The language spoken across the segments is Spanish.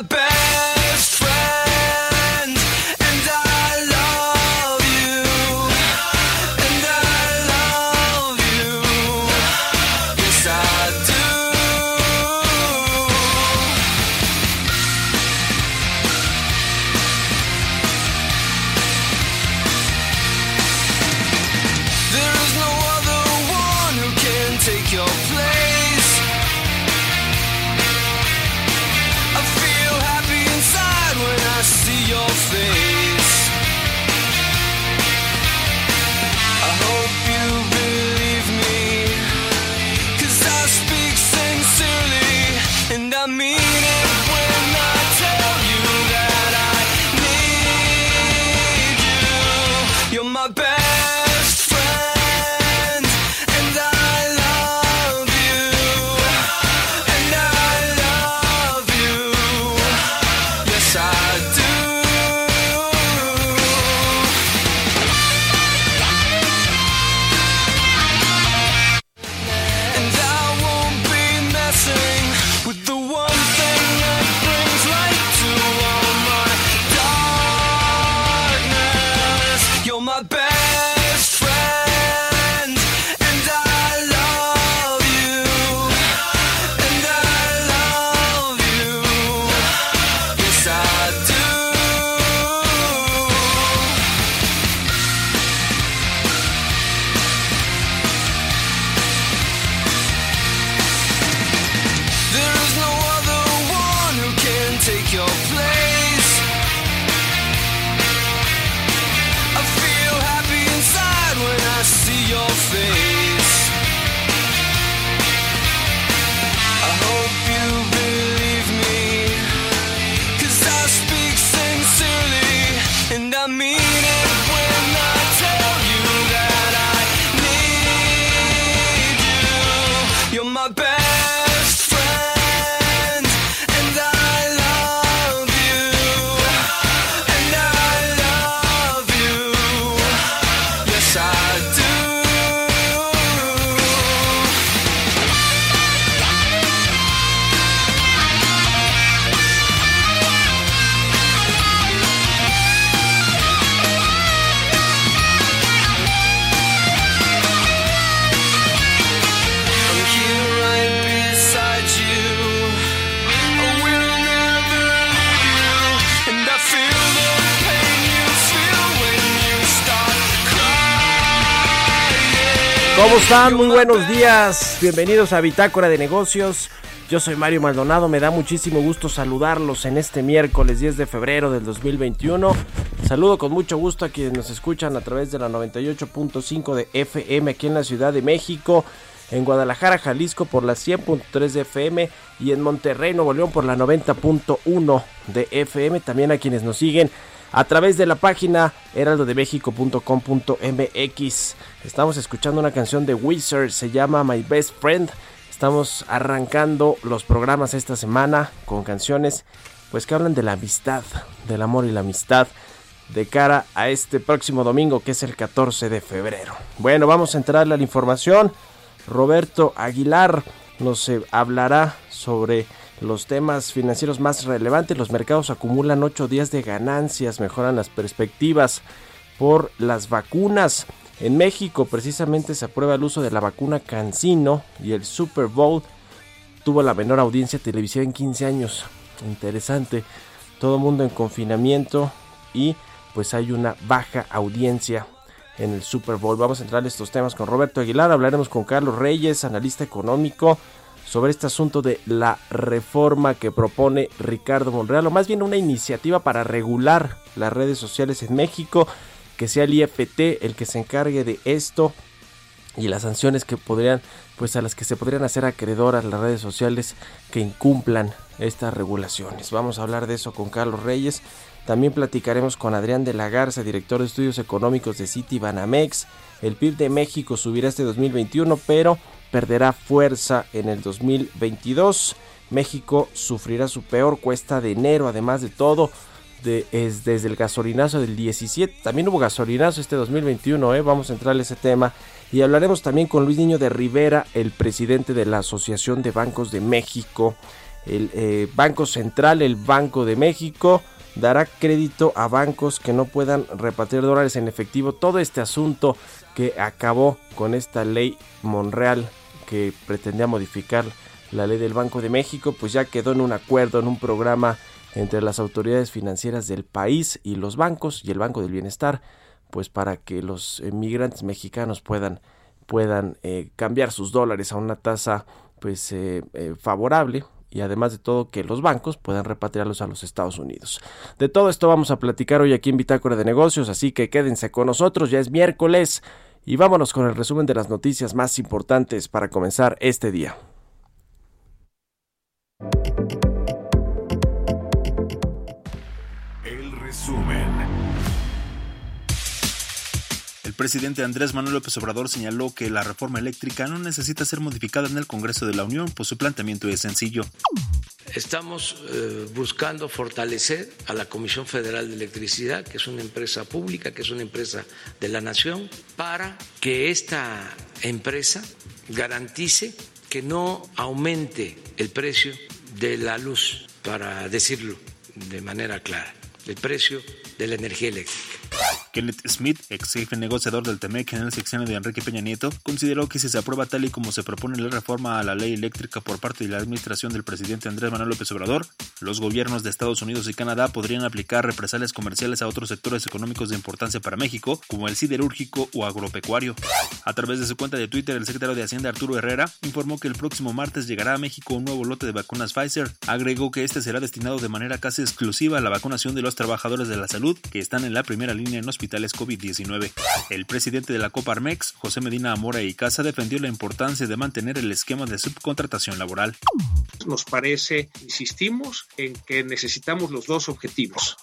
My best say están? Muy buenos días. Bienvenidos a Bitácora de Negocios. Yo soy Mario Maldonado. Me da muchísimo gusto saludarlos en este miércoles 10 de febrero del 2021. Saludo con mucho gusto a quienes nos escuchan a través de la 98.5 de FM aquí en la Ciudad de México. En Guadalajara, Jalisco por la 100.3 de FM y en Monterrey, Nuevo León por la 90.1 de FM. También a quienes nos siguen a través de la página heraldodemexico.com.mx. Estamos escuchando una canción de Wizard, se llama My Best Friend. Estamos arrancando los programas esta semana con canciones pues que hablan de la amistad, del amor y la amistad de cara a este próximo domingo que es el 14 de febrero. Bueno, vamos a entrarle a la información. Roberto Aguilar nos eh, hablará sobre los temas financieros más relevantes. Los mercados acumulan 8 días de ganancias, mejoran las perspectivas por las vacunas. En México precisamente se aprueba el uso de la vacuna Cancino y el Super Bowl tuvo la menor audiencia televisiva en 15 años. Interesante. Todo el mundo en confinamiento y pues hay una baja audiencia en el Super Bowl. Vamos a entrar en estos temas con Roberto Aguilar. Hablaremos con Carlos Reyes, analista económico, sobre este asunto de la reforma que propone Ricardo Monreal, o más bien una iniciativa para regular las redes sociales en México, que sea el IFT el que se encargue de esto y las sanciones que podrían, pues a las que se podrían hacer acreedoras las redes sociales que incumplan estas regulaciones. Vamos a hablar de eso con Carlos Reyes. También platicaremos con Adrián de la Garza, director de estudios económicos de City Banamex. El PIB de México subirá este 2021, pero perderá fuerza en el 2022. México sufrirá su peor cuesta de enero, además de todo. Es desde el gasolinazo del 17. También hubo gasolinazo este 2021, ¿eh? vamos a entrar en ese tema. Y hablaremos también con Luis Niño de Rivera, el presidente de la Asociación de Bancos de México. El eh, Banco Central, el Banco de México, dará crédito a bancos que no puedan repartir dólares en efectivo. Todo este asunto que acabó con esta ley Monreal que pretendía modificar la ley del Banco de México, pues ya quedó en un acuerdo, en un programa entre las autoridades financieras del país y los bancos y el Banco del Bienestar pues para que los migrantes mexicanos puedan puedan eh, cambiar sus dólares a una tasa pues eh, eh, favorable y además de todo que los bancos puedan repatriarlos a los Estados Unidos. De todo esto vamos a platicar hoy aquí en Bitácora de Negocios, así que quédense con nosotros, ya es miércoles y vámonos con el resumen de las noticias más importantes para comenzar este día. Presidente Andrés Manuel López Obrador señaló que la reforma eléctrica no necesita ser modificada en el Congreso de la Unión, pues su planteamiento es sencillo. Estamos eh, buscando fortalecer a la Comisión Federal de Electricidad, que es una empresa pública, que es una empresa de la nación, para que esta empresa garantice que no aumente el precio de la luz, para decirlo de manera clara, el precio de la energía eléctrica. Kenneth Smith, ex jefe negociador del TEMEC en el sección de Enrique Peña Nieto, consideró que si se aprueba tal y como se propone la reforma a la ley eléctrica por parte de la administración del presidente Andrés Manuel López Obrador, los gobiernos de Estados Unidos y Canadá podrían aplicar represalias comerciales a otros sectores económicos de importancia para México, como el siderúrgico o agropecuario. A través de su cuenta de Twitter, el secretario de Hacienda Arturo Herrera informó que el próximo martes llegará a México un nuevo lote de vacunas Pfizer. Agregó que este será destinado de manera casi exclusiva a la vacunación de los trabajadores de la salud que están en la primera línea en hospitales COVID-19. El presidente de la Coparmex, José Medina Amora y Casa, defendió la importancia de mantener el esquema de subcontratación laboral. Nos parece, insistimos, en que necesitamos los dos objetivos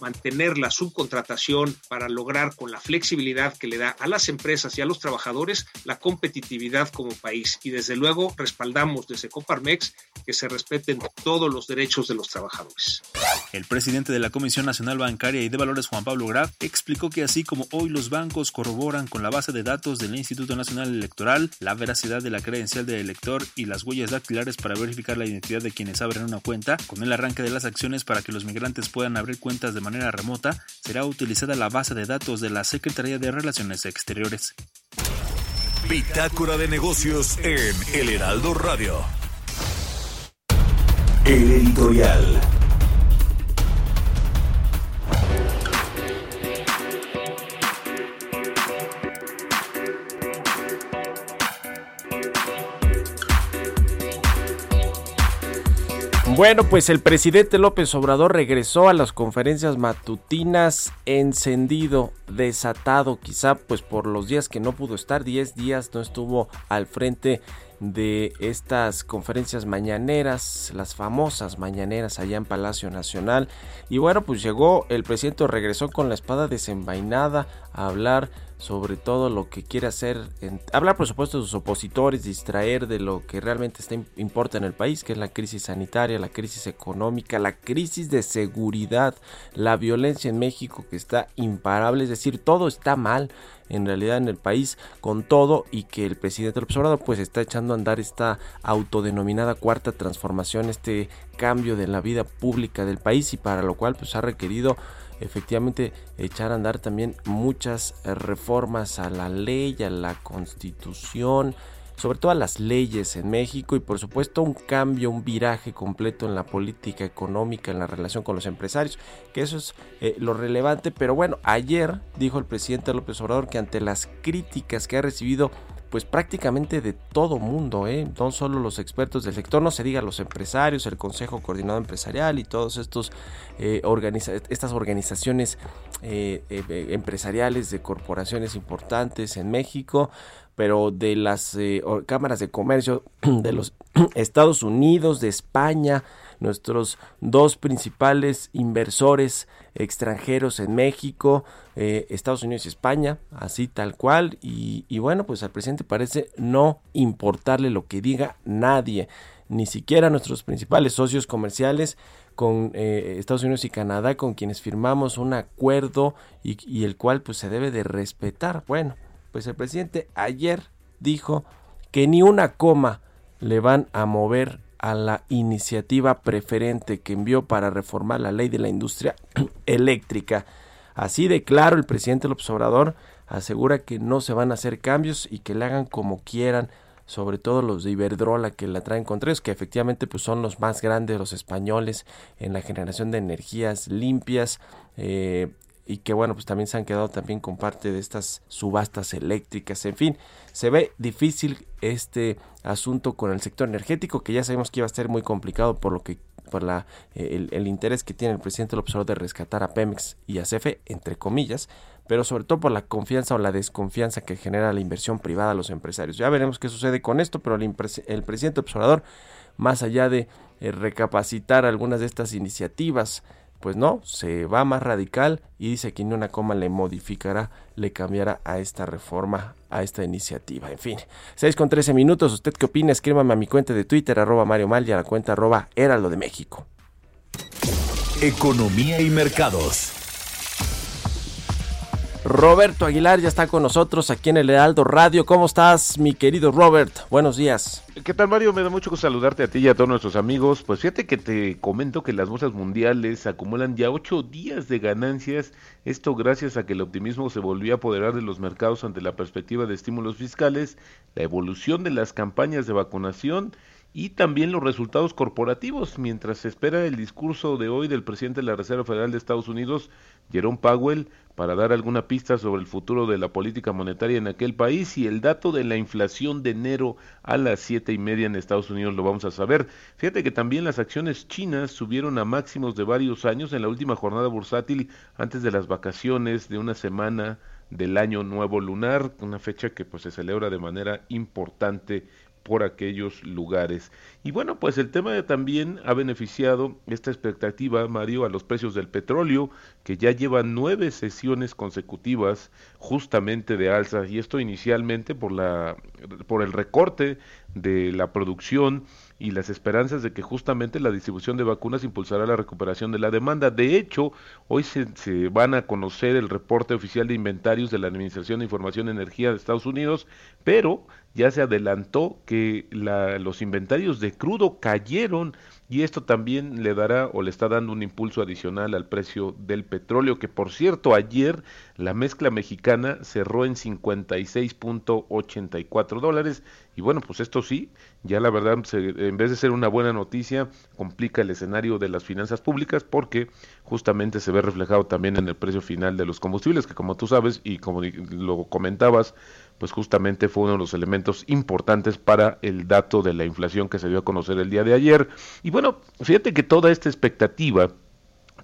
mantener la subcontratación para lograr con la flexibilidad que le da a las empresas y a los trabajadores la competitividad como país. Y desde luego respaldamos desde Coparmex que se respeten todos los derechos de los trabajadores. El presidente de la Comisión Nacional Bancaria y de Valores, Juan Pablo Graf, explicó que así como hoy los bancos corroboran con la base de datos del Instituto Nacional Electoral la veracidad de la credencial del elector y las huellas dactilares para verificar la identidad de quienes abren una cuenta, con el arranque de las acciones para que los migrantes puedan abrir cuentas de manera remota, será utilizada la base de datos de la Secretaría de Relaciones Exteriores. Bitácora de negocios en El Heraldo Radio. El editorial. Bueno, pues el presidente López Obrador regresó a las conferencias matutinas encendido, desatado, quizá pues por los días que no pudo estar, 10 días no estuvo al frente de estas conferencias mañaneras, las famosas mañaneras allá en Palacio Nacional. Y bueno, pues llegó el presidente, regresó con la espada desenvainada a hablar sobre todo lo que quiere hacer, hablar por supuesto de sus opositores, distraer de lo que realmente está, importa en el país, que es la crisis sanitaria, la crisis económica, la crisis de seguridad, la violencia en México que está imparable, es decir, todo está mal en realidad en el país con todo y que el presidente López Obrador pues está echando a andar esta autodenominada cuarta transformación, este cambio de la vida pública del país y para lo cual pues ha requerido efectivamente echar a andar también muchas eh, reformas a la ley, a la constitución, sobre todas las leyes en México y por supuesto un cambio, un viraje completo en la política económica, en la relación con los empresarios, que eso es eh, lo relevante. Pero bueno, ayer dijo el presidente López Obrador que ante las críticas que ha recibido pues prácticamente de todo mundo, ¿eh? no solo los expertos del sector, no se diga los empresarios, el Consejo Coordinado Empresarial y estos eh, estas organizaciones eh, empresariales de corporaciones importantes en México, pero de las cámaras de comercio de los Estados Unidos, de España, nuestros dos principales inversores extranjeros en México, eh, Estados Unidos y España, así tal cual. Y, bueno, pues al presidente parece no importarle lo que diga nadie, ni siquiera nuestros principales socios comerciales con eh, Estados Unidos y Canadá, con quienes firmamos un acuerdo y, y el cual pues se debe de respetar. Bueno, pues el presidente ayer dijo que ni una coma le van a mover a la iniciativa preferente que envió para reformar la ley de la industria eléctrica. Así de claro, el presidente López Obrador asegura que no se van a hacer cambios y que le hagan como quieran, sobre todo los de Iberdrola que la traen contra ellos, que efectivamente pues son los más grandes, los españoles, en la generación de energías limpias. Eh, y que bueno, pues también se han quedado también con parte de estas subastas eléctricas, en fin, se ve difícil este asunto con el sector energético, que ya sabemos que iba a ser muy complicado por lo que por la, eh, el, interés que tiene el presidente López Obrador de rescatar a Pemex y a CFE, entre comillas, pero sobre todo por la confianza o la desconfianza que genera la inversión privada a los empresarios. Ya veremos qué sucede con esto, pero el, el presidente López Obrador, más allá de eh, recapacitar algunas de estas iniciativas, pues no, se va más radical y dice que ni una coma le modificará, le cambiará a esta reforma, a esta iniciativa. En fin, 6 con 13 minutos. ¿Usted qué opina? Escríbame a mi cuenta de Twitter, arroba Mario Mal y a la cuenta arroba Heraldo de México. Economía y mercados. Roberto Aguilar ya está con nosotros aquí en el Heraldo Radio. ¿Cómo estás, mi querido Robert? Buenos días. ¿Qué tal, Mario? Me da mucho gusto saludarte a ti y a todos nuestros amigos. Pues fíjate que te comento que las bolsas mundiales acumulan ya ocho días de ganancias. Esto gracias a que el optimismo se volvió a apoderar de los mercados ante la perspectiva de estímulos fiscales, la evolución de las campañas de vacunación y también los resultados corporativos, mientras se espera el discurso de hoy del presidente de la Reserva Federal de Estados Unidos, Jerome Powell, para dar alguna pista sobre el futuro de la política monetaria en aquel país y el dato de la inflación de enero a las siete y media en Estados Unidos lo vamos a saber. Fíjate que también las acciones chinas subieron a máximos de varios años en la última jornada bursátil antes de las vacaciones de una semana del año nuevo lunar, una fecha que pues se celebra de manera importante por aquellos lugares. Y bueno, pues el tema también ha beneficiado esta expectativa, Mario, a los precios del petróleo, que ya llevan nueve sesiones consecutivas justamente de alza, y esto inicialmente por, la, por el recorte de la producción y las esperanzas de que justamente la distribución de vacunas impulsará la recuperación de la demanda. De hecho, hoy se, se, van a conocer el reporte oficial de inventarios de la Administración de Información y Energía de Estados Unidos, pero ya se adelantó que la, los inventarios de crudo cayeron y esto también le dará o le está dando un impulso adicional al precio del petróleo, que por cierto ayer la mezcla mexicana cerró en 56.84 dólares. Y bueno, pues esto sí, ya la verdad en vez de ser una buena noticia, complica el escenario de las finanzas públicas porque justamente se ve reflejado también en el precio final de los combustibles, que como tú sabes y como lo comentabas, pues justamente fue uno de los elementos importantes para el dato de la inflación que se dio a conocer el día de ayer. Y bueno, fíjate que toda esta expectativa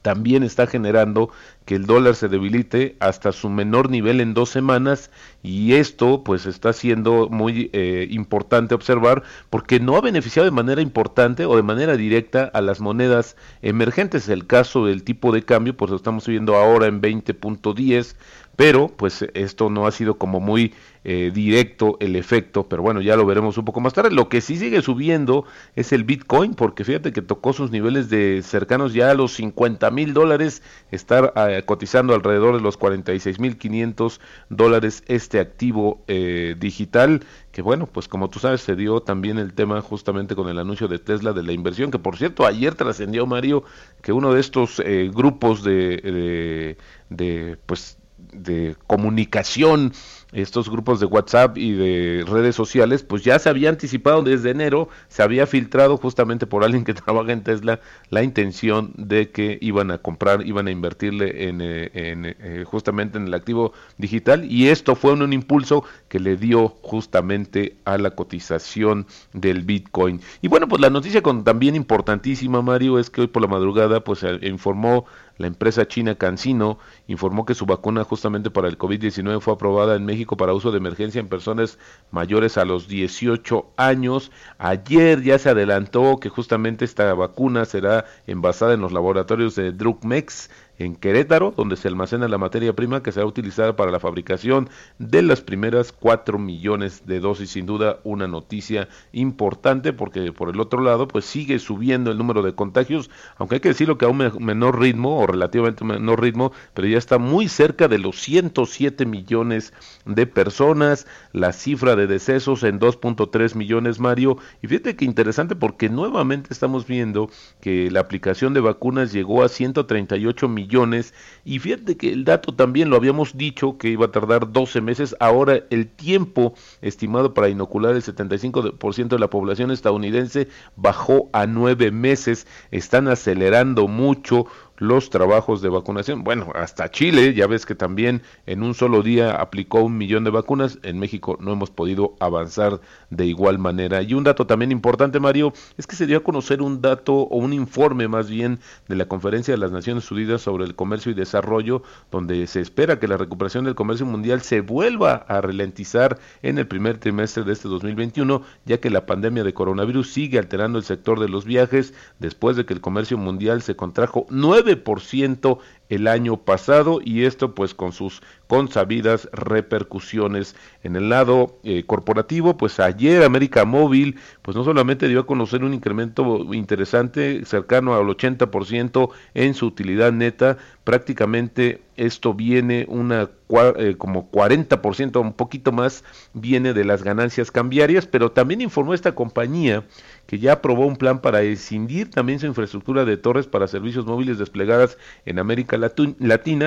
también está generando que el dólar se debilite hasta su menor nivel en dos semanas y esto pues está siendo muy eh, importante observar porque no ha beneficiado de manera importante o de manera directa a las monedas emergentes. El caso del tipo de cambio pues lo estamos viendo ahora en 20.10 pero pues esto no ha sido como muy eh, directo el efecto, pero bueno, ya lo veremos un poco más tarde. Lo que sí sigue subiendo es el Bitcoin, porque fíjate que tocó sus niveles de cercanos ya a los 50 mil dólares, estar eh, cotizando alrededor de los 46 mil 500 dólares este activo eh, digital, que bueno, pues como tú sabes, se dio también el tema justamente con el anuncio de Tesla de la inversión, que por cierto, ayer trascendió Mario que uno de estos grupos de, de, de pues de comunicación estos grupos de WhatsApp y de redes sociales, pues ya se había anticipado desde enero, se había filtrado justamente por alguien que trabaja en Tesla la intención de que iban a comprar, iban a invertirle en, eh, en, eh, justamente en el activo digital y esto fue un, un, impulso que le dio justamente a la cotización del Bitcoin. Y bueno, pues la noticia con, también importantísima, Mario, es que hoy por la madrugada pues informó la empresa china CanSino informó que su vacuna justamente para el COVID-19 fue aprobada en México para uso de emergencia en personas mayores a los 18 años. Ayer ya se adelantó que justamente esta vacuna será envasada en los laboratorios de Drugmex en Querétaro, donde se almacena la materia prima que será utilizada para la fabricación de las primeras 4 millones de dosis. Sin duda una noticia importante porque por el otro lado pues sigue subiendo el número de contagios, aunque hay que decirlo que a un menor ritmo o relativamente menor ritmo, pero ya está muy cerca de los 107 millones de personas, la cifra de decesos en 2.3 millones Mario, y fíjate que interesante porque nuevamente estamos viendo que la aplicación de vacunas llegó a 138 millones millones. Y fíjate que el dato también lo habíamos dicho que iba a tardar 12 meses. Ahora el tiempo estimado para inocular el 75% de la población estadounidense bajó a 9 meses. Están acelerando mucho los trabajos de vacunación. Bueno, hasta Chile, ya ves que también en un solo día aplicó un millón de vacunas. En México no hemos podido avanzar de igual manera. Y un dato también importante, Mario, es que se dio a conocer un dato o un informe más bien de la Conferencia de las Naciones Unidas sobre el Comercio y Desarrollo, donde se espera que la recuperación del comercio mundial se vuelva a ralentizar en el primer trimestre de este 2021, ya que la pandemia de coronavirus sigue alterando el sector de los viajes después de que el comercio mundial se contrajo nueve ciento el año pasado y esto pues con sus consabidas repercusiones en el lado eh, corporativo pues ayer América Móvil pues no solamente dio a conocer un incremento interesante cercano al 80% en su utilidad neta prácticamente esto viene una eh, como 40% un poquito más viene de las ganancias cambiarias pero también informó esta compañía que ya aprobó un plan para escindir también su infraestructura de torres para servicios móviles desplegadas en América Latina.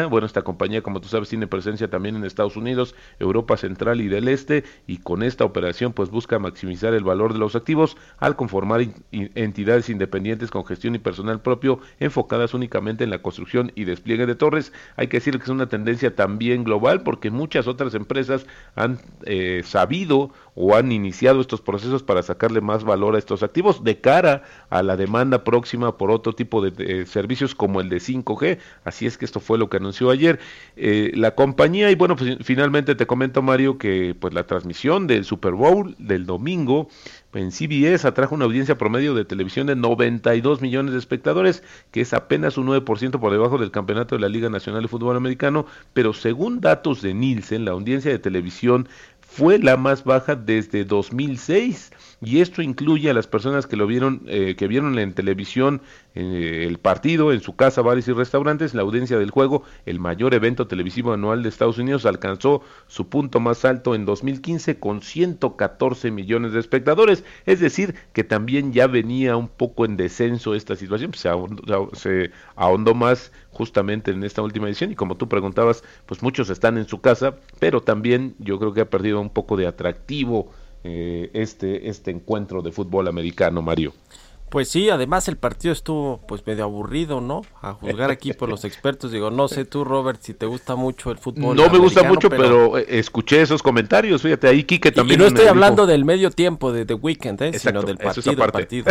Bueno, esta compañía, como tú sabes, tiene presencia también en Estados Unidos, Europa Central y del Este, y con esta operación pues busca maximizar el valor de los activos al conformar entidades independientes con gestión y personal propio enfocadas únicamente en la construcción y despliegue de torres. Hay que decir que es una tendencia también global porque muchas otras empresas han eh, sabido o han iniciado estos procesos para sacarle más valor a estos activos de cara a la demanda próxima por otro tipo de, servicios como el de 5G. Así es que esto fue lo que anunció ayer eh, la compañía y bueno, pues finalmente te comento Mario que pues la transmisión del Super Bowl del domingo en CBS atrajo una audiencia promedio de televisión de 92 millones de espectadores, que es apenas un 9% por debajo del campeonato de la Liga Nacional de Fútbol Americano, pero según datos de Nielsen, la audiencia de televisión fue la más baja desde 2006 y esto incluye a las personas que lo vieron eh, que vieron en televisión eh, el partido en su casa bares y restaurantes la audiencia del juego el mayor evento televisivo anual de Estados Unidos alcanzó su punto más alto en 2015 con 114 millones de espectadores. Es decir que también ya venía un poco en descenso esta situación se ahondó, se ahondó más justamente en esta última edición y como tú preguntabas pues muchos están en su casa pero también yo creo que ha perdido un poco de atractivo eh, este, este encuentro de fútbol americano, Mario. Pues sí, además el partido estuvo pues medio aburrido, ¿no? A juzgar aquí por los expertos, digo, no sé tú Robert si te gusta mucho el fútbol. No me gusta mucho, pero, eh, escuché esos comentarios, fíjate ahí Quique también. Y no estoy hablando del medio tiempo de The Weekend, ¿eh? sino del partido. partido.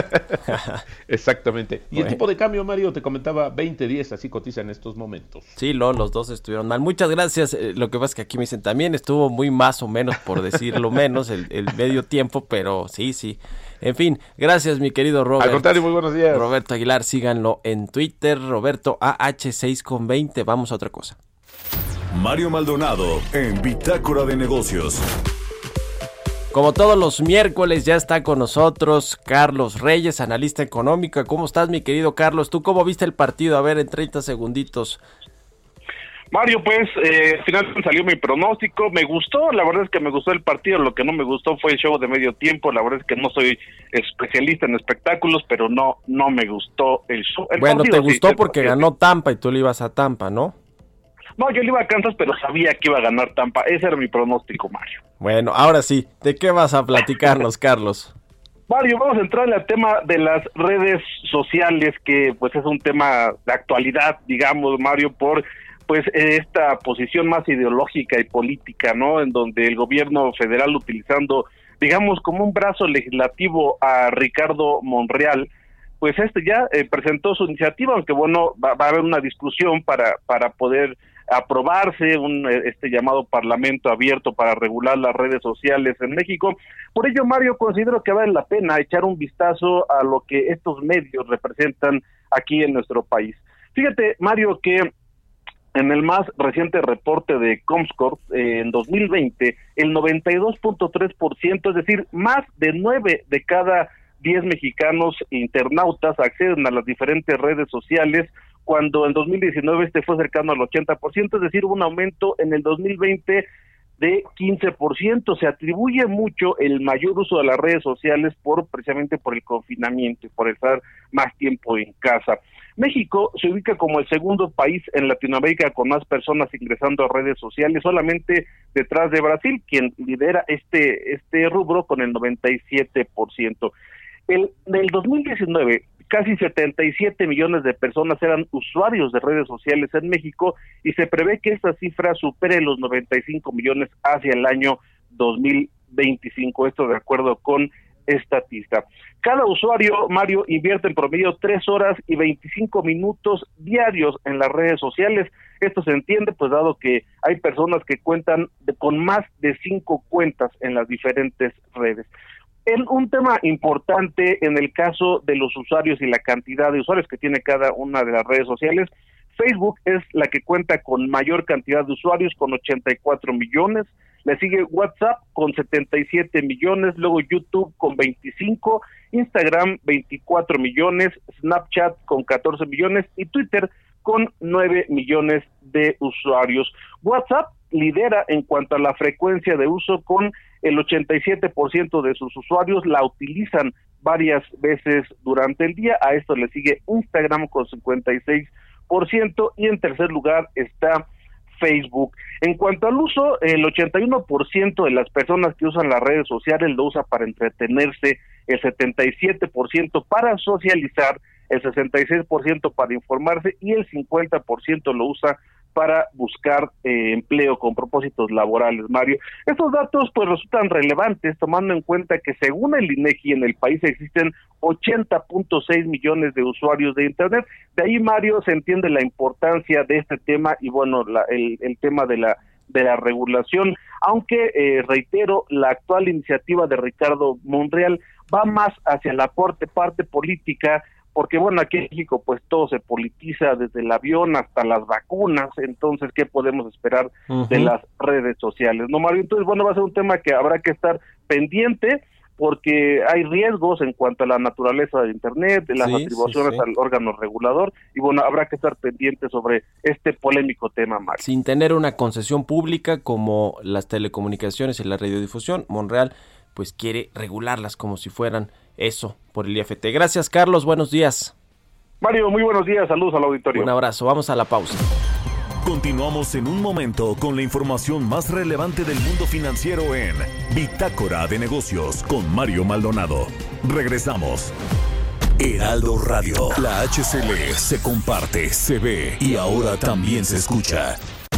Exactamente. Y el tipo de cambio, Mario, te comentaba 20-10, así cotiza en estos momentos. Sí, lo, los dos estuvieron mal. Muchas gracias. Eh, lo que pasa es que aquí me dicen también estuvo muy más o menos, por decirlo menos, el, el medio tiempo, pero sí, sí. En fin, gracias mi querido Robert. Al contrario, muy buenos días. Roberto Aguilar, síganlo en Twitter, Roberto AH6 con 20. Vamos a otra cosa. Mario Maldonado en Bitácora de Negocios. Como todos los miércoles ya está con nosotros Carlos Reyes, analista económico. ¿Cómo estás mi querido Carlos? ¿Tú cómo viste el partido? A ver, en 30 segunditos. Mario, pues eh, al final salió mi pronóstico, me gustó, la verdad es que me gustó el partido, lo que no me gustó fue el show de medio tiempo, la verdad es que no soy especialista en espectáculos, pero no no me gustó el show. bueno, te gustó porque ganó Tampa y tú le ibas a Tampa, ¿no? No, yo le iba a Kansas, pero sabía que iba a ganar Tampa. Ese era mi pronóstico, Mario. Bueno, ahora sí, ¿de qué vas a platicarnos, Carlos? Mario, vamos a entrar en el tema de las redes sociales, que pues es un tema de actualidad, digamos, Mario, por pues esta posición más ideológica y política, ¿no? En donde el gobierno federal utilizando, digamos, como un brazo legislativo a Ricardo Monreal, pues este ya eh, presentó su iniciativa, aunque bueno, va, va, a haber una discusión para, para poder aprobarse un este llamado parlamento abierto para regular las redes sociales en México. Por ello, Mario, considero que vale la pena echar un vistazo a lo que estos medios representan aquí en nuestro país. Fíjate, Mario, que en el más reciente reporte de Comscore eh, en 2020, el 92.3%, es decir, más de nueve de cada 10 mexicanos internautas acceden a las diferentes redes sociales, cuando en 2019 este fue cercano al 80%, es decir, un aumento en el 2020 de 15%. Se atribuye mucho el mayor uso de las redes sociales por precisamente por el confinamiento y por estar más tiempo en casa. México se ubica como el segundo país en Latinoamérica con más personas ingresando a redes sociales, solamente detrás de Brasil, quien lidera este este rubro con el 97%. El del 2019 casi 77 millones de personas eran usuarios de redes sociales en México y se prevé que esta cifra supere los 95 millones hacia el año 2025, esto de acuerdo con Estatista. Cada usuario, Mario, invierte en promedio 3 horas y 25 minutos diarios en las redes sociales. Esto se entiende, pues dado que hay personas que cuentan con más de 5 cuentas en las diferentes redes. En un tema importante en el caso de los usuarios y la cantidad de usuarios que tiene cada una de las redes sociales, Facebook es la que cuenta con mayor cantidad de usuarios, con 84 millones, le sigue WhatsApp con 77 millones, luego YouTube con 25, Instagram 24 millones, Snapchat con 14 millones y Twitter con 9 millones de usuarios. WhatsApp lidera en cuanto a la frecuencia de uso con el 87% de sus usuarios la utilizan varias veces durante el día. A esto le sigue Instagram con 56% y en tercer lugar está Facebook. En cuanto al uso, el 81% de las personas que usan las redes sociales lo usa para entretenerse, el 77% para socializar, el 66% para informarse y el 50% lo usa para buscar eh, empleo con propósitos laborales, Mario. Estos datos pues resultan relevantes tomando en cuenta que según el INEGI en el país existen 80.6 millones de usuarios de internet. De ahí, Mario, se entiende la importancia de este tema y bueno, la, el, el tema de la de la regulación, aunque eh, reitero, la actual iniciativa de Ricardo Monreal va más hacia la parte, parte política porque bueno, aquí en México pues todo se politiza desde el avión hasta las vacunas, entonces, ¿qué podemos esperar uh -huh. de las redes sociales? No, Mario, entonces, bueno, va a ser un tema que habrá que estar pendiente porque hay riesgos en cuanto a la naturaleza de Internet, de las sí, atribuciones sí, sí. al órgano regulador, y bueno, habrá que estar pendiente sobre este polémico tema, Mario. Sin tener una concesión pública como las telecomunicaciones y la radiodifusión, Monreal pues quiere regularlas como si fueran eso por el IFT. Gracias, Carlos. Buenos días. Mario, muy buenos días. Saludos al auditorio. Un abrazo. Vamos a la pausa. Continuamos en un momento con la información más relevante del mundo financiero en Bitácora de Negocios con Mario Maldonado. Regresamos. Heraldo Radio. La HCL se comparte, se ve y ahora también se escucha.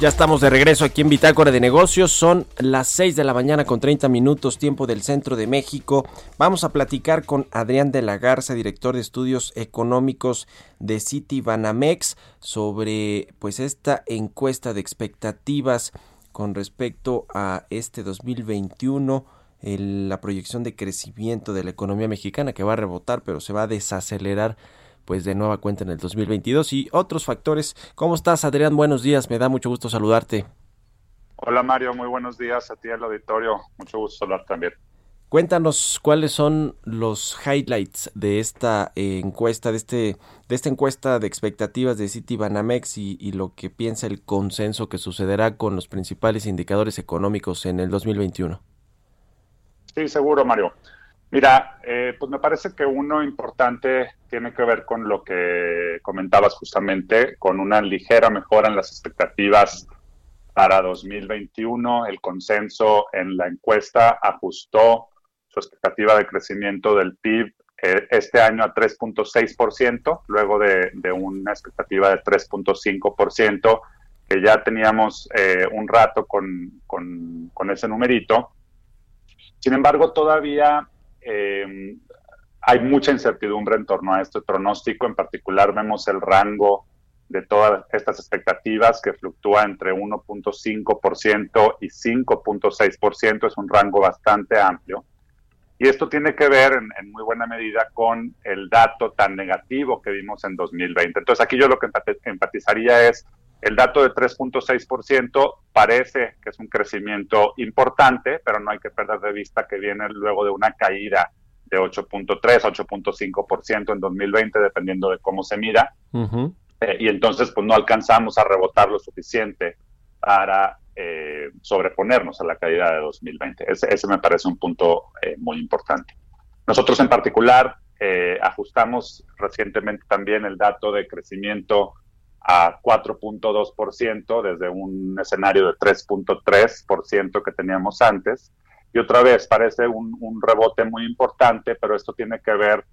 Ya estamos de regreso aquí en Bitácora de Negocios. Son las 6 de la mañana con 30 minutos, tiempo del centro de México. Vamos a platicar con Adrián de la Garza, director de estudios económicos de City Banamex, sobre pues esta encuesta de expectativas con respecto a este 2021 el- la proyección de crecimiento de la economía mexicana que va a rebotar, pero se va a desacelerar pues de nueva cuenta en el 2022 y otros factores. ¿Cómo estás, Adrián? Buenos días, me da mucho gusto saludarte. Hola Mario, muy buenos días a ti al auditorio. Mucho gusto hablar también. Cuéntanos cuáles son los highlights de esta eh, encuesta, de este, de esta encuesta de expectativas de Citibanamex y, y lo que piensa el consenso que sucederá con los principales indicadores económicos en el 2021. Sí, seguro Mario. Mira, eh, pues me parece que uno importante tiene que ver con lo que comentabas justamente, con una ligera mejora en las expectativas para 2021. El consenso en la encuesta ajustó su expectativa de crecimiento del PIB eh, este año a 3.6%, luego de, una expectativa de 3.5%, que ya teníamos eh, un rato con, ese numerito. Sin embargo, todavía eh, hay mucha incertidumbre en torno a este pronóstico. En particular, vemos el rango de todas estas expectativas que fluctúa entre 1.5% y 5.6%. Es un rango bastante amplio. Y esto tiene que ver en, en, muy buena medida con el dato tan negativo que vimos en 2020. Entonces aquí yo lo que empatizaría es el dato de 3.6% parece que es un crecimiento importante, pero no hay que perder de vista que viene luego de una caída de 8.3, 8.5% en 2020, dependiendo de cómo se mira. Uh -huh. eh, y entonces pues no alcanzamos a rebotar lo suficiente para eh, sobreponernos a la caída de 2020. Ese, ese me parece un punto eh, muy importante. Nosotros en particular eh, ajustamos recientemente también el dato de crecimiento a 4.2% desde un escenario de 3.3% que teníamos antes. Y otra vez parece un, un, rebote muy importante, pero esto tiene que ver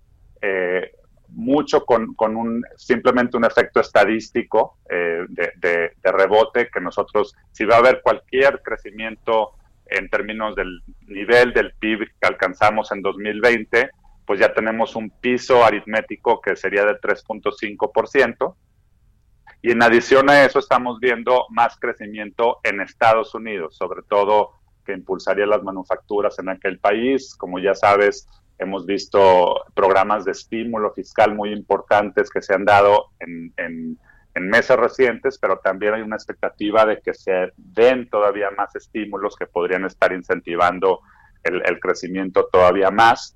eh, mucho con, con, un, simplemente un efecto estadístico eh, de, de, de, rebote que nosotros, si va a haber cualquier crecimiento en términos del nivel del PIB que alcanzamos en 2020, pues ya tenemos un piso aritmético que sería de 3.5%. Y en adición a eso estamos viendo más crecimiento en Estados Unidos, sobre todo que impulsaría las manufacturas en aquel país. Como ya sabes, hemos visto programas de estímulo fiscal muy importantes que se han dado en, en, en, meses recientes, pero también hay una expectativa de que se den todavía más estímulos que podrían estar incentivando el, el crecimiento todavía más.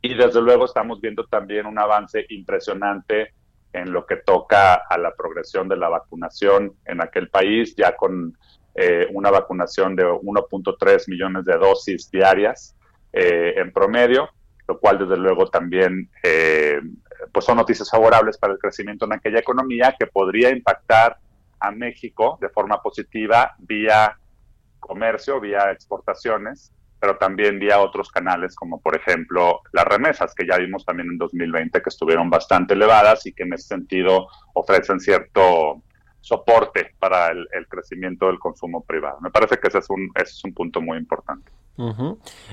Y desde luego estamos viendo también un avance impresionante en lo que toca a la progresión de la vacunación en aquel país, ya con eh, una vacunación de 1.3 millones de dosis diarias eh, en promedio, lo cual desde luego también eh, pues son noticias favorables para el crecimiento en aquella economía que podría impactar a México de forma positiva vía comercio, vía exportaciones, pero también vía otros canales como por ejemplo las remesas, que ya vimos también en 2020 que estuvieron bastante elevadas y que en ese sentido ofrecen cierto soporte para el, el crecimiento del consumo privado. Me parece que ese es un, ese es un punto muy importante.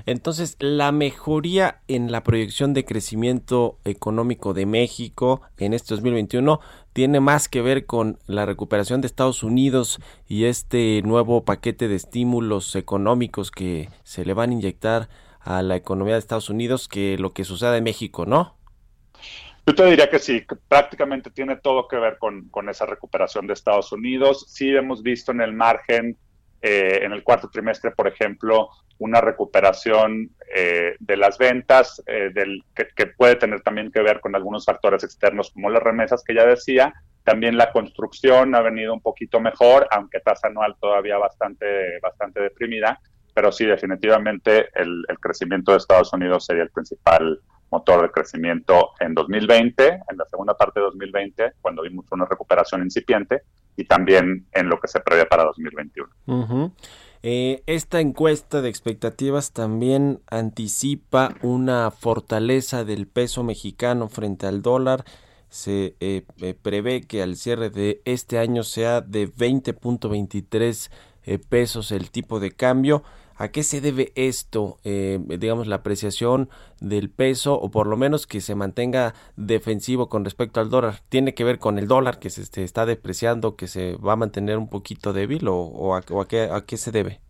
Entonces, la mejoría en la proyección de crecimiento económico de México en este 2021 tiene más que ver con la recuperación de Estados Unidos y este nuevo paquete de estímulos económicos que se le van a inyectar a la economía de Estados Unidos que lo que sucede en México, ¿no? Yo te diría que sí, prácticamente tiene todo que ver con, esa recuperación de Estados Unidos. Sí hemos visto en el margen, eh, en el cuarto trimestre, por ejemplo, una recuperación eh, de las ventas, eh, del, que, puede tener también que ver con algunos factores externos como las remesas que ya decía. También la construcción ha venido un poquito mejor, aunque tasa anual todavía bastante, bastante deprimida. Pero sí, definitivamente el crecimiento de Estados Unidos sería el principal motor de crecimiento en 2020, en la segunda parte de 2020, cuando vimos una recuperación incipiente, y también en lo que se prevé para 2021. Uh -huh. esta encuesta de expectativas también anticipa una fortaleza del peso mexicano frente al dólar. Se eh, eh, prevé que al cierre de este año sea de 20.23 eh, pesos el tipo de cambio. ¿A qué se debe esto? Eh, digamos, la apreciación del peso o por lo menos que se mantenga defensivo con respecto al dólar. ¿Tiene que ver con el dólar que se está depreciando, que se va a mantener un poquito débil o, o, a, qué, a, qué, se debe?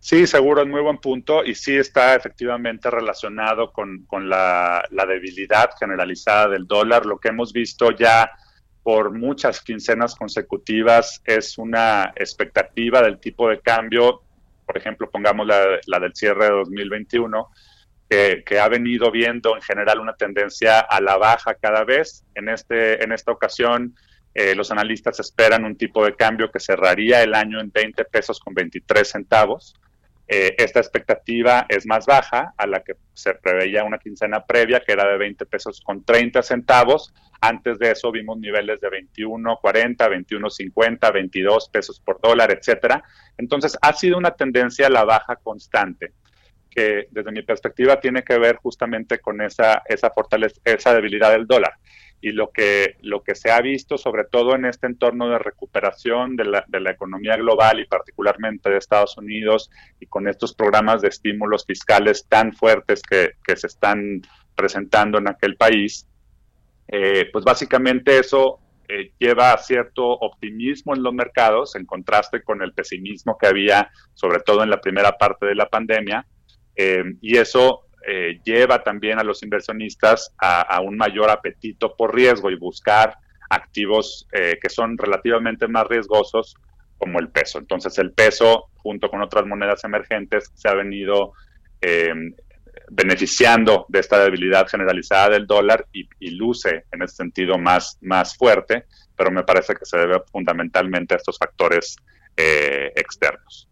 Sí, seguro, es muy buen punto y sí está efectivamente relacionado con, la, la, debilidad generalizada del dólar. Lo que hemos visto ya por muchas quincenas consecutivas es una expectativa del tipo de cambio, por ejemplo, pongamos la, del cierre de 2021, que, que, ha venido viendo en general una tendencia a la baja cada vez. En, este, en esta ocasión eh, los analistas esperan un tipo de cambio que cerraría el año en 20 pesos con 23 centavos. Eh, esta expectativa es más baja a la que se preveía una quincena previa, que era de 20 pesos con 30 centavos. Antes de eso vimos niveles de 21.40, 21.50, 22 pesos por dólar, etcétera. Entonces ha sido una tendencia a la baja constante que desde mi perspectiva tiene que ver justamente con esa, esa fortaleza, esa debilidad del dólar y lo que, lo que se ha visto, sobre todo en este entorno de recuperación de la, de la economía global y particularmente de Estados Unidos y con estos programas de estímulos fiscales tan fuertes que, que se están presentando en aquel país, eh, pues básicamente eso eh, lleva a cierto optimismo en los mercados, en contraste con el pesimismo que había, sobre todo en la primera parte de la pandemia, eh, y eso eh, lleva también a los inversionistas a, un mayor apetito por riesgo y buscar activos eh, que son relativamente más riesgosos como el peso. Entonces el peso, junto con otras monedas emergentes, se ha venido eh, beneficiando de esta debilidad generalizada del dólar y, luce en ese sentido más, más fuerte, pero me parece que se debe fundamentalmente a estos factores externos.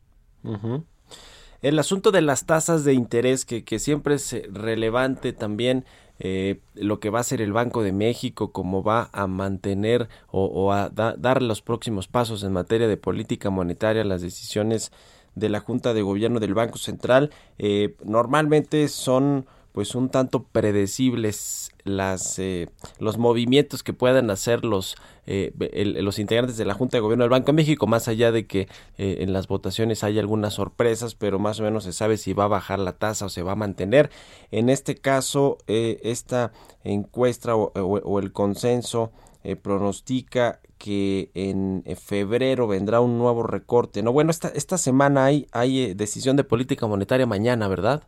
El asunto de las tasas de interés, que, que siempre es eh, relevante también, eh, lo que va a hacer el Banco de México, cómo va a mantener o, a dar los próximos pasos en materia de política monetaria, las decisiones de la Junta de Gobierno del Banco Central, eh, normalmente son pues un tanto predecibles las eh, los movimientos que puedan hacer los eh, los integrantes de la Junta de Gobierno del Banco de México más allá de que eh, en las votaciones hay algunas sorpresas pero más o menos se sabe si va a bajar la tasa o se va a mantener. En este caso esta encuesta o, el consenso pronostica que en febrero vendrá un nuevo recorte no bueno esta esta semana hay hay decisión de política monetaria mañana verdad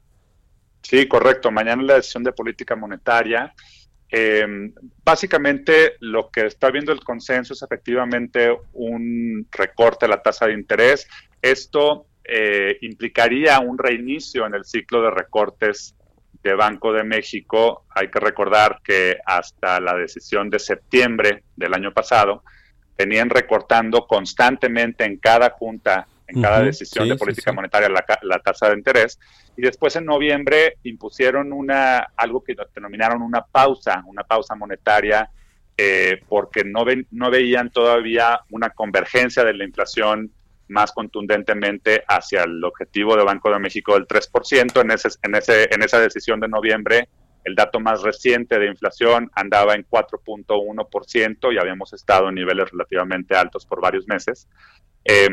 Sí, correcto. Mañana la decisión de política monetaria. Em, básicamente lo que está viendo el consenso es efectivamente un recorte de la tasa de interés. Esto eh, implicaría un reinicio en el ciclo de recortes de Banco de México. Hay que recordar que hasta la decisión de septiembre del año pasado venían recortando constantemente en cada junta en cada decisión de política monetaria la, tasa de interés. Y después en noviembre impusieron una algo que denominaron una pausa, una pausa monetaria, eh, porque no, ven, no veían todavía una convergencia de la inflación más contundentemente hacia el objetivo de Banco de México del 3%. En, ese, en, ese, en esa decisión de noviembre, el dato más reciente de inflación andaba en 4.1% y habíamos estado en niveles relativamente altos por varios meses. Eh,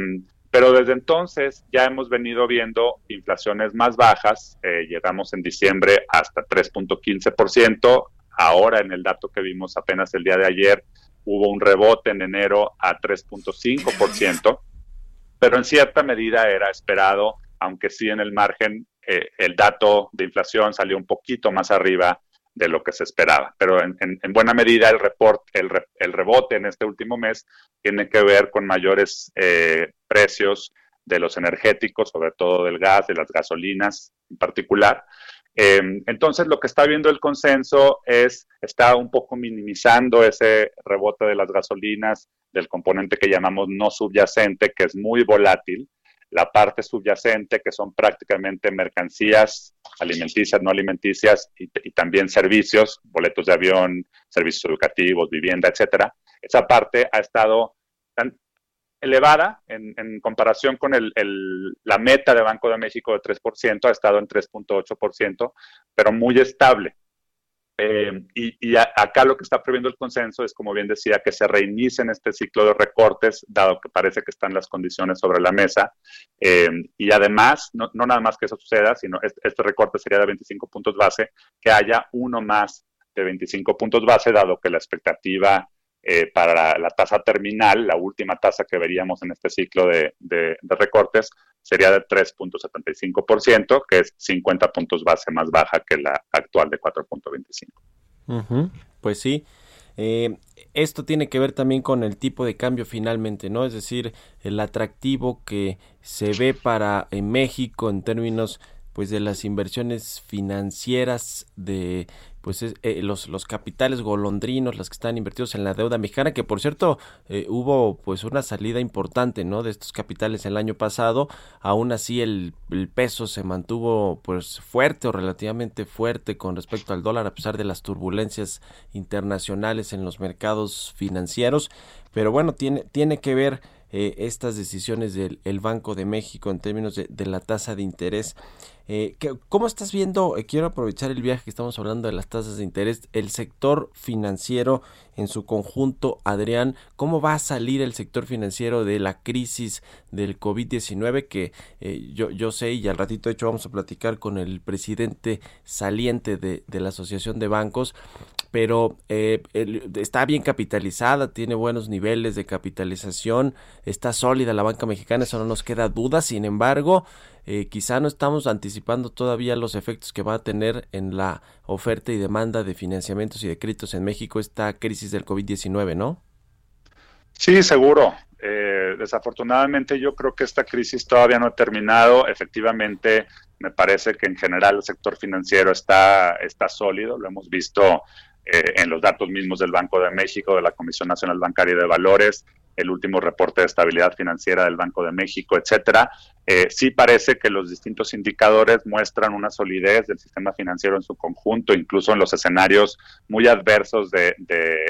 pero desde entonces ya hemos venido viendo inflaciones más bajas. Eh, llegamos en diciembre hasta 3.15%. Ahora en el dato que vimos apenas el día de ayer hubo un rebote en enero a 3.5%, pero en cierta medida era esperado, aunque sí en el margen eh, el dato de inflación salió un poquito más arriba de lo que se esperaba. Pero en, buena medida el, report, el, el, rebote en este último mes tiene que ver con mayores eh, precios de los energéticos, sobre todo del gas, de las gasolinas en particular. Em, entonces, lo que está viendo el consenso es, está un poco minimizando ese rebote de las gasolinas, del componente que llamamos no subyacente, que es muy volátil, la parte subyacente, que son prácticamente mercancías alimenticias, no alimenticias y, también servicios, boletos de avión, servicios educativos, vivienda, etcétera. Esa parte ha estado tan elevada en, comparación con el, la meta de Banco de México de 3%, ha estado en 3.8%, pero muy estable. Eh, y, acá lo que está previendo el consenso es, como bien decía, que se reinicien este ciclo de recortes, dado que parece que están las condiciones sobre la mesa. Eh, y además, no, nada más que eso suceda, sino este, este, recorte sería de 25 puntos base, que haya uno más de 25 puntos base, dado que la expectativa eh, para la, tasa terminal, la última tasa que veríamos en este ciclo de, recortes, sería de 3.75%, que es 50 puntos base más baja que la actual de 4.25. Pues sí. Eh, esto tiene que ver también con el tipo de cambio finalmente, ¿no? Es decir, el atractivo que se ve para México en términos pues de las inversiones financieras de pues eh, los, los capitales golondrinos, las que están invertidos en la deuda mexicana, que por cierto eh, hubo pues una salida importante, ¿no? De estos capitales el año pasado, aún así el, el, peso se mantuvo pues fuerte o relativamente fuerte con respecto al dólar a pesar de las turbulencias internacionales en los mercados financieros, pero bueno, tiene, tiene que ver eh, estas decisiones del Banco de México en términos de, de la tasa de interés. Eh, ¿Cómo estás viendo? Eh, quiero aprovechar el viaje que estamos hablando de las tasas de interés, el sector financiero en su conjunto, Adrián, ¿cómo va a salir el sector financiero de la crisis del COVID-19? Que eh, yo, yo sé y al ratito de hecho vamos a platicar con el presidente saliente de, de la Asociación de Bancos, pero está bien capitalizada, tiene buenos niveles de capitalización, está sólida la banca mexicana, eso no nos queda duda, sin embargo, eh, quizá no estamos anticipando todavía los efectos que va a tener en la oferta y demanda de financiamientos y de créditos en México esta crisis del COVID-19, ¿no? Sí, seguro. Eh, desafortunadamente yo creo que esta crisis todavía no ha terminado. Efectivamente, me parece que en general el sector financiero está, está sólido, lo hemos visto eh, en los datos mismos del Banco de México, de la Comisión Nacional Bancaria de Valores, el último reporte de estabilidad financiera del Banco de México, etcétera, eh, sí parece que los distintos indicadores muestran una solidez del sistema financiero en su conjunto, incluso en los escenarios muy adversos de,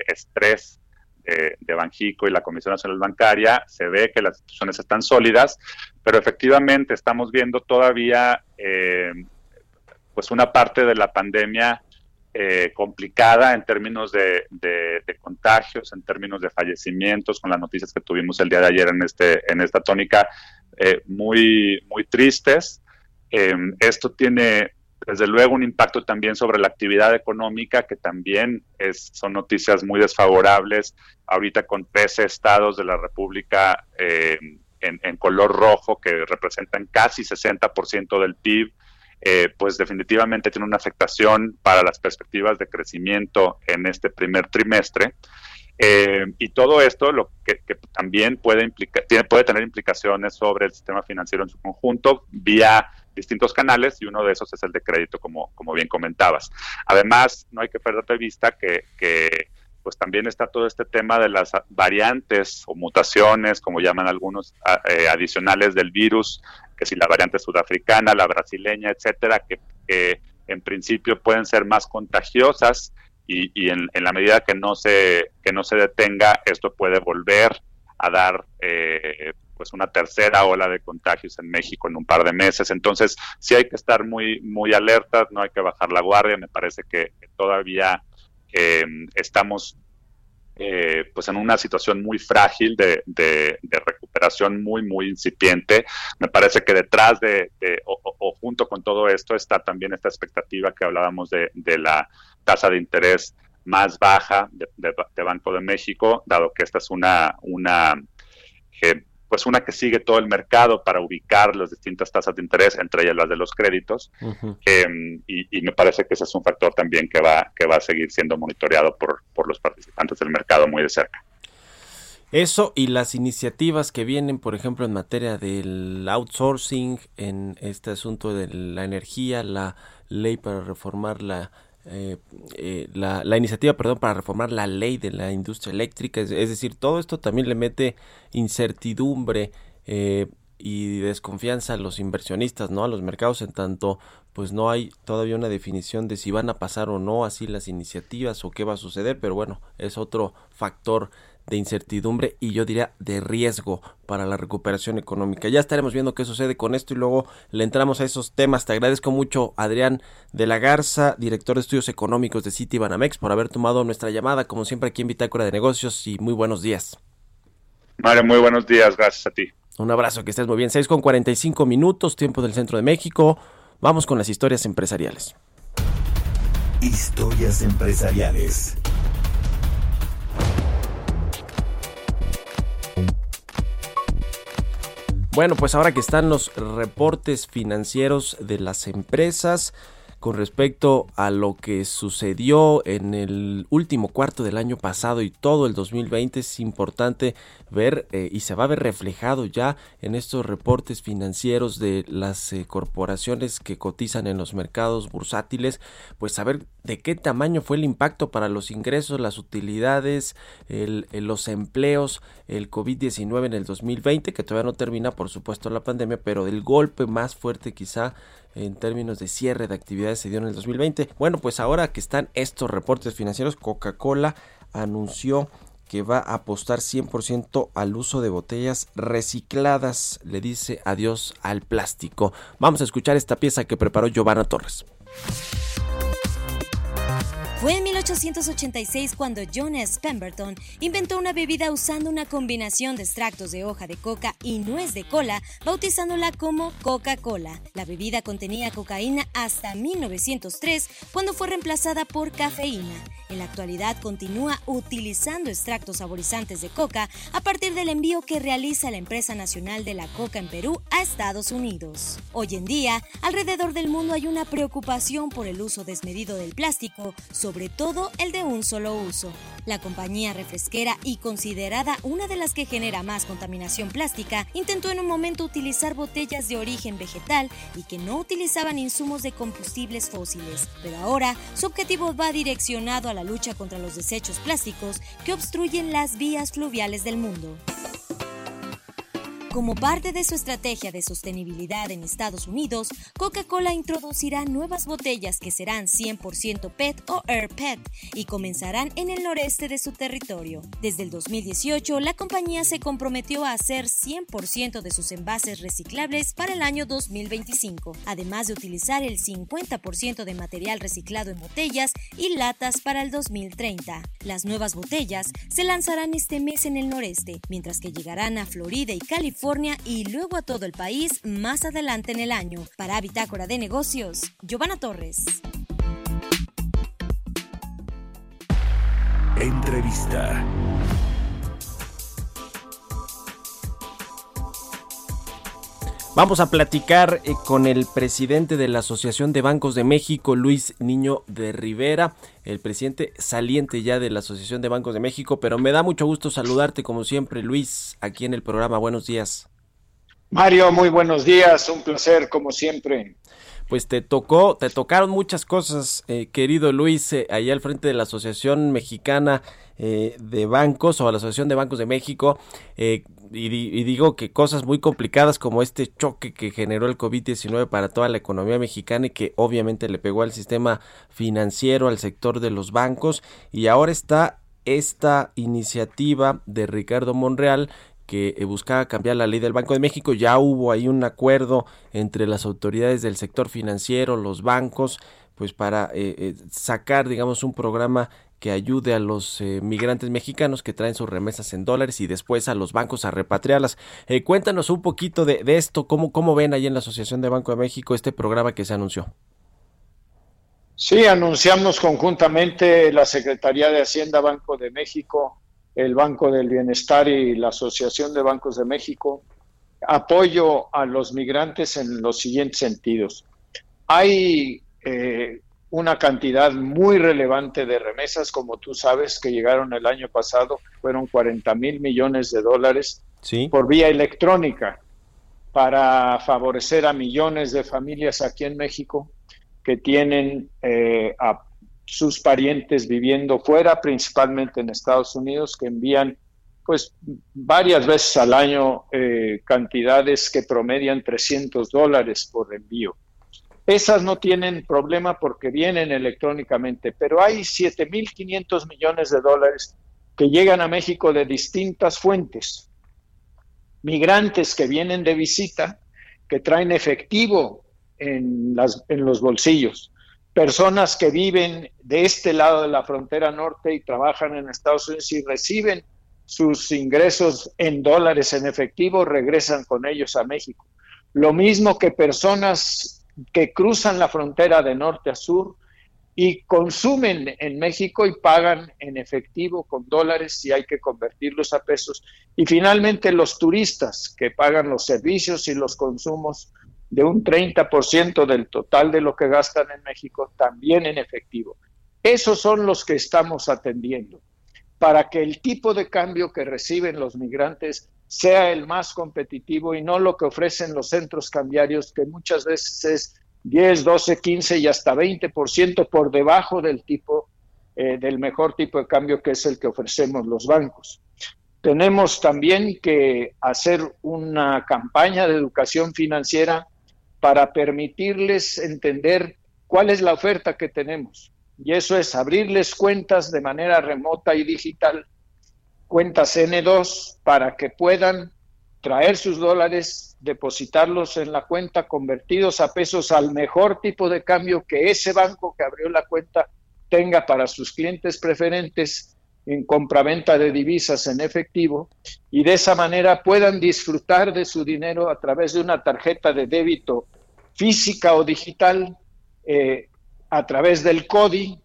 estrés de, Banjico y la Comisión Nacional Bancaria, se ve que las instituciones están sólidas, pero efectivamente estamos viendo todavía eh, pues una parte de la pandemia eh, complicada en términos de, contagios, en términos de fallecimientos, con las noticias que tuvimos el día de ayer en, este, en esta tónica, eh, muy, muy tristes. Em, esto tiene, desde luego, un impacto también sobre la actividad económica, que también es, son noticias muy desfavorables. Ahorita con 13 estados de la República em, en, en color rojo, que representan casi 60% del PIB, eh, pues definitivamente tiene una afectación para las perspectivas de crecimiento en este primer trimestre. Eh, y todo esto lo que, también puede, tiene, puede tener implicaciones sobre el sistema financiero en su conjunto vía distintos canales y uno de esos es el de crédito, como, como bien comentabas. Además, no hay que perder de vista que pues también está todo este tema de las variantes o mutaciones, como llaman algunos, eh, adicionales del virus que si la variante sudafricana, la brasileña, etcétera, que, en principio pueden ser más contagiosas y, en, la medida que no se que no se detenga, esto puede volver a dar eh, pues una tercera ola de contagios en México en un par de meses. Entonces, sí hay que estar muy muy alertas, no hay que bajar la guardia. Me parece que, todavía eh, estamos eh, pues en una situación muy frágil de, recuperación muy, muy incipiente. Me parece que detrás de, o, junto con todo esto está también esta expectativa que hablábamos de, la tasa de interés más baja de, Banco de México, dado que esta es una, una eh, pues una que sigue todo el mercado para ubicar las distintas tasas de interés, entre ellas las de los créditos, em, y, me parece que ese es un factor también que va, que va a seguir siendo monitoreado por, por los participantes del mercado muy de cerca. Eso y las iniciativas que vienen, por ejemplo, en materia del outsourcing, en este asunto de la energía, la ley para reformar la eh, eh, la, iniciativa perdón, para reformar la ley de la industria eléctrica. Es, decir, todo esto también le mete incertidumbre eh, y desconfianza a los inversionistas, ¿no? A los mercados en tanto pues no hay todavía una definición de si van a pasar o no así las iniciativas o qué va a suceder, pero bueno, es otro factor de incertidumbre y yo diría de riesgo para la recuperación económica. Ya estaremos viendo qué sucede con esto y luego le entramos a esos temas. Te agradezco mucho, Adrián de la Garza, director de estudios económicos de City Banamex, por haber tomado nuestra llamada, como siempre aquí en Bitácora de Negocios y muy buenos días. Mario, muy buenos días, gracias a ti. Un abrazo, que estés muy bien. 6 con 45 minutos, tiempo del centro de México. Vamos con las historias empresariales. Historias empresariales. Bueno, pues ahora que están los reportes financieros de las empresas, con respecto a lo que sucedió en el último cuarto del año pasado y todo el 2020 es importante ver eh, y se va a ver reflejado ya en estos reportes financieros de las eh, corporaciones que cotizan en los mercados bursátiles, pues saber de qué tamaño fue el impacto para los ingresos, las utilidades, el, los empleos, el COVID-19 en el 2020, que todavía no termina por supuesto la pandemia, pero el golpe más fuerte quizá en términos de cierre de actividades se dio en el 2020. Bueno, pues ahora que están estos reportes financieros, Coca-Cola anunció que va a apostar 100% al uso de botellas recicladas. Le dice adiós al plástico. Vamos a escuchar esta pieza que preparó Giovanna Torres. Fue en 1886 cuando John S. Pemberton inventó una bebida usando una combinación de extractos de hoja de coca y nuez de cola, bautizándola como Coca-Cola. La bebida contenía cocaína hasta 1903, cuando fue reemplazada por cafeína. En la actualidad continúa utilizando extractos saborizantes de coca a partir del envío que realiza la empresa nacional de la coca en Perú a Estados Unidos. Hoy en día, alrededor del mundo hay una preocupación por el uso desmedido del plástico, sobre todo el de un solo uso. La compañía refresquera y considerada una de las que genera más contaminación plástica, intentó en un momento utilizar botellas de origen vegetal y que no utilizaban insumos de combustibles fósiles, pero ahora su objetivo va direccionado a la lucha contra los desechos plásticos que obstruyen las vías fluviales del mundo. Como parte de su estrategia de sostenibilidad en Estados Unidos, Coca-Cola introducirá nuevas botellas que serán 100% PET o Air PET y comenzarán en el noreste de su territorio. Desde el 2018, la compañía se comprometió a hacer 100% de sus envases reciclables para el año 2025, además de utilizar el 50% de material reciclado en botellas y latas para el 2030. Las nuevas botellas se lanzarán este mes en el noreste, mientras que llegarán a Florida y California y luego a todo el país más adelante en el año. Para Bitácora de Negocios, Giovanna Torres. Entrevista. Vamos a platicar eh, con el presidente de la Asociación de Bancos de México, Luis Niño de Rivera, el presidente saliente ya de la Asociación de Bancos de México, pero me da mucho gusto saludarte como siempre, Luis, aquí en el programa. Buenos días. Mario, muy buenos días, un placer como siempre. Pues te tocó, te tocaron muchas cosas, eh, querido Luis, eh, allá al frente de la Asociación Mexicana de Bancos o la Asociación de Bancos de México y, digo que cosas muy complicadas como este choque que generó el COVID-19 para toda la economía mexicana y que obviamente le pegó al sistema financiero, al sector de los bancos y ahora está esta iniciativa de Ricardo Monreal que eh, buscaba cambiar la ley del Banco de México. Ya hubo ahí un acuerdo entre las autoridades del sector financiero, los bancos, pues para eh, eh, sacar, digamos, un programa que ayude a los eh, migrantes mexicanos que traen sus remesas en dólares y después a los bancos a repatriarlas. Cuéntanos un poquito de, esto, cómo, cómo ven ahí en la Asociación de Banco de México este programa que se anunció. Sí, anunciamos conjuntamente la Secretaría de Hacienda Banco de México, el Banco del Bienestar y la Asociación de Bancos de México apoyo a los migrantes en los siguientes sentidos. Hay eh, una cantidad muy relevante de remesas, como tú sabes, que llegaron el año pasado, fueron 40 mil millones de dólares por vía electrónica para favorecer a millones de familias aquí en México que tienen eh, a sus parientes viviendo fuera, principalmente en Estados Unidos, que envían pues varias veces al año eh, cantidades que promedian 300 dólares por envío. Esas no tienen problema porque vienen electrónicamente, pero hay 7.500 millones de dólares que llegan a México de distintas fuentes. Migrantes que vienen de visita, que traen efectivo en, en los bolsillos. Personas que viven de este lado de la frontera norte y trabajan en Estados Unidos y reciben sus ingresos en dólares en efectivo, regresan con ellos a México. Lo mismo que personas que cruzan la frontera de norte a sur y consumen en México y pagan en efectivo con dólares si hay que convertirlos a pesos. Y finalmente los turistas que pagan los servicios y los consumos de un 30% del total de lo que gastan en México también en efectivo. Esos son los que estamos atendiendo para que el tipo de cambio que reciben los migrantes sea el más competitivo y no lo que ofrecen los centros cambiarios, que muchas veces es 10, 12, 15 y hasta 20% por debajo del tipo eh, del mejor tipo de cambio que es el que ofrecemos los bancos. Tenemos también que hacer una campaña de educación financiera para permitirles entender cuál es la oferta que tenemos. Y eso es abrirles cuentas de manera remota y digital, cuentas N2, para que puedan traer sus dólares, depositarlos en la cuenta, convertidos a pesos al mejor tipo de cambio que ese banco que abrió la cuenta tenga para sus clientes preferentes en compraventa de divisas en efectivo y de esa manera puedan disfrutar de su dinero a través de una tarjeta de débito física o digital eh, a través del CODI,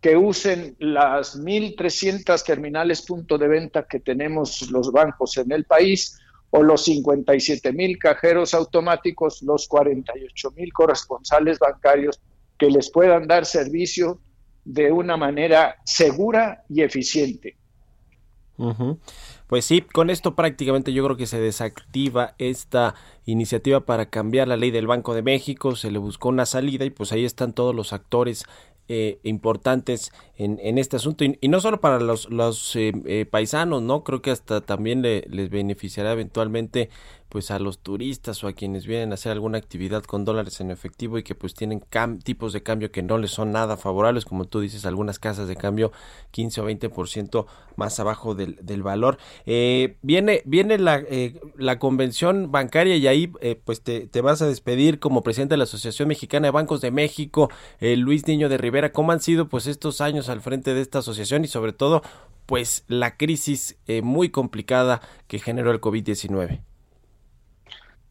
que usen las 1.300 terminales punto de venta que tenemos los bancos en el país o los 57 mil cajeros automáticos, los 48 mil corresponsales bancarios que les puedan dar servicio de una manera segura y eficiente. Pues sí, con esto prácticamente yo creo que se desactiva esta iniciativa para cambiar la ley del Banco de México, se le buscó una salida y pues ahí están todos los actores eh, importantes en, en, este asunto y, no solo para los, los eh, eh, paisanos, ¿no? Creo que hasta también le, les beneficiará eventualmente pues a los turistas o a quienes vienen a hacer alguna actividad con dólares en efectivo y que pues tienen tipos de cambio que no les son nada favorables, como tú dices, algunas casas de cambio 15 o 20% más abajo del, del valor. Eh, viene viene la, eh, la convención bancaria y ahí eh, pues te, te, vas a despedir como presidente de la Asociación Mexicana de Bancos de México, Luis Niño de Rivera. ¿Cómo han sido pues estos años al frente de esta asociación y sobre todo pues la crisis muy complicada que generó el COVID-19?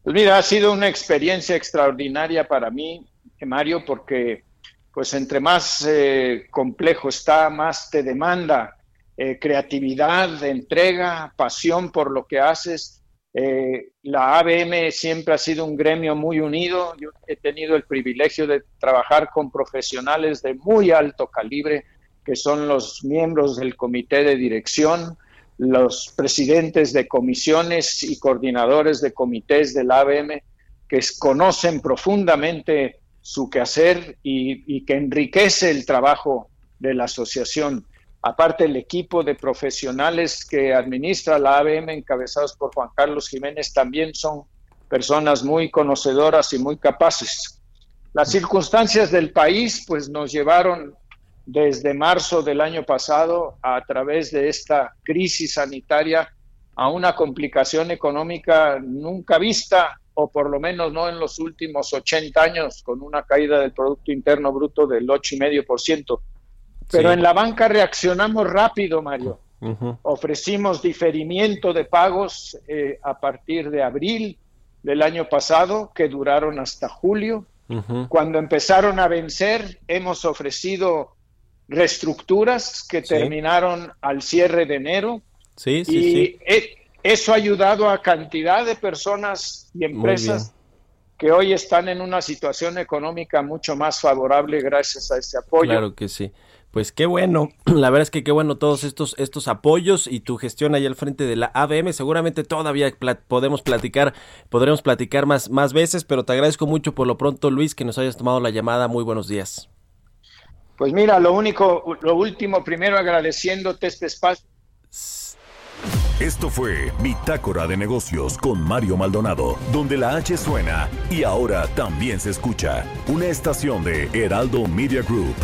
Pues mira, ha sido una experiencia extraordinaria para mí, Mario, porque pues entre más eh, complejo está, más te demanda eh, creatividad, entrega, pasión por lo que haces. Eh, la ABM siempre ha sido un gremio muy unido. Yo he tenido el privilegio de trabajar con profesionales de muy alto calibre, que son los miembros del comité de dirección, los presidentes de comisiones y coordinadores de comités del ABM que conocen profundamente su quehacer y, que enriquece el trabajo de la asociación. Aparte, el equipo de profesionales que administra la ABM, encabezados por Juan Carlos Jiménez, también son personas muy conocedoras y muy capaces. Las circunstancias del país pues nos llevaron desde marzo del año pasado a través de esta crisis sanitaria a una complicación económica nunca vista o por lo menos no en los últimos 80 años con una caída del Producto Interno Bruto del 8,5%. Pero en la banca reaccionamos rápido, Mario. Ofrecimos diferimiento de pagos eh, a partir de abril del año pasado que duraron hasta julio. Cuando empezaron a vencer, hemos ofrecido reestructuras que terminaron al cierre de enero. Sí, sí, y sí. E, eso ha ayudado a cantidad de personas y empresas que hoy están en una situación económica mucho más favorable gracias a ese apoyo. Claro que sí. Pues qué bueno, la verdad es que qué bueno todos estos estos apoyos y tu gestión ahí al frente de la ABM. Seguramente todavía podemos platicar, podremos platicar más más veces, pero te agradezco mucho por lo pronto, Luis, que nos hayas tomado la llamada. Muy buenos días. Pues mira, lo único, lo último, primero agradeciéndote este espacio. Esto fue Bitácora de Negocios con Mario Maldonado, donde la H suena y ahora también se escucha una estación de Heraldo Media Group.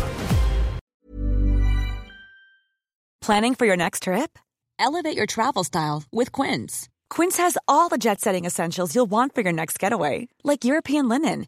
Planning for your next trip? Elevate your travel style with Quince. Quince has all the jet-setting essentials you'll want for your next getaway, like European linen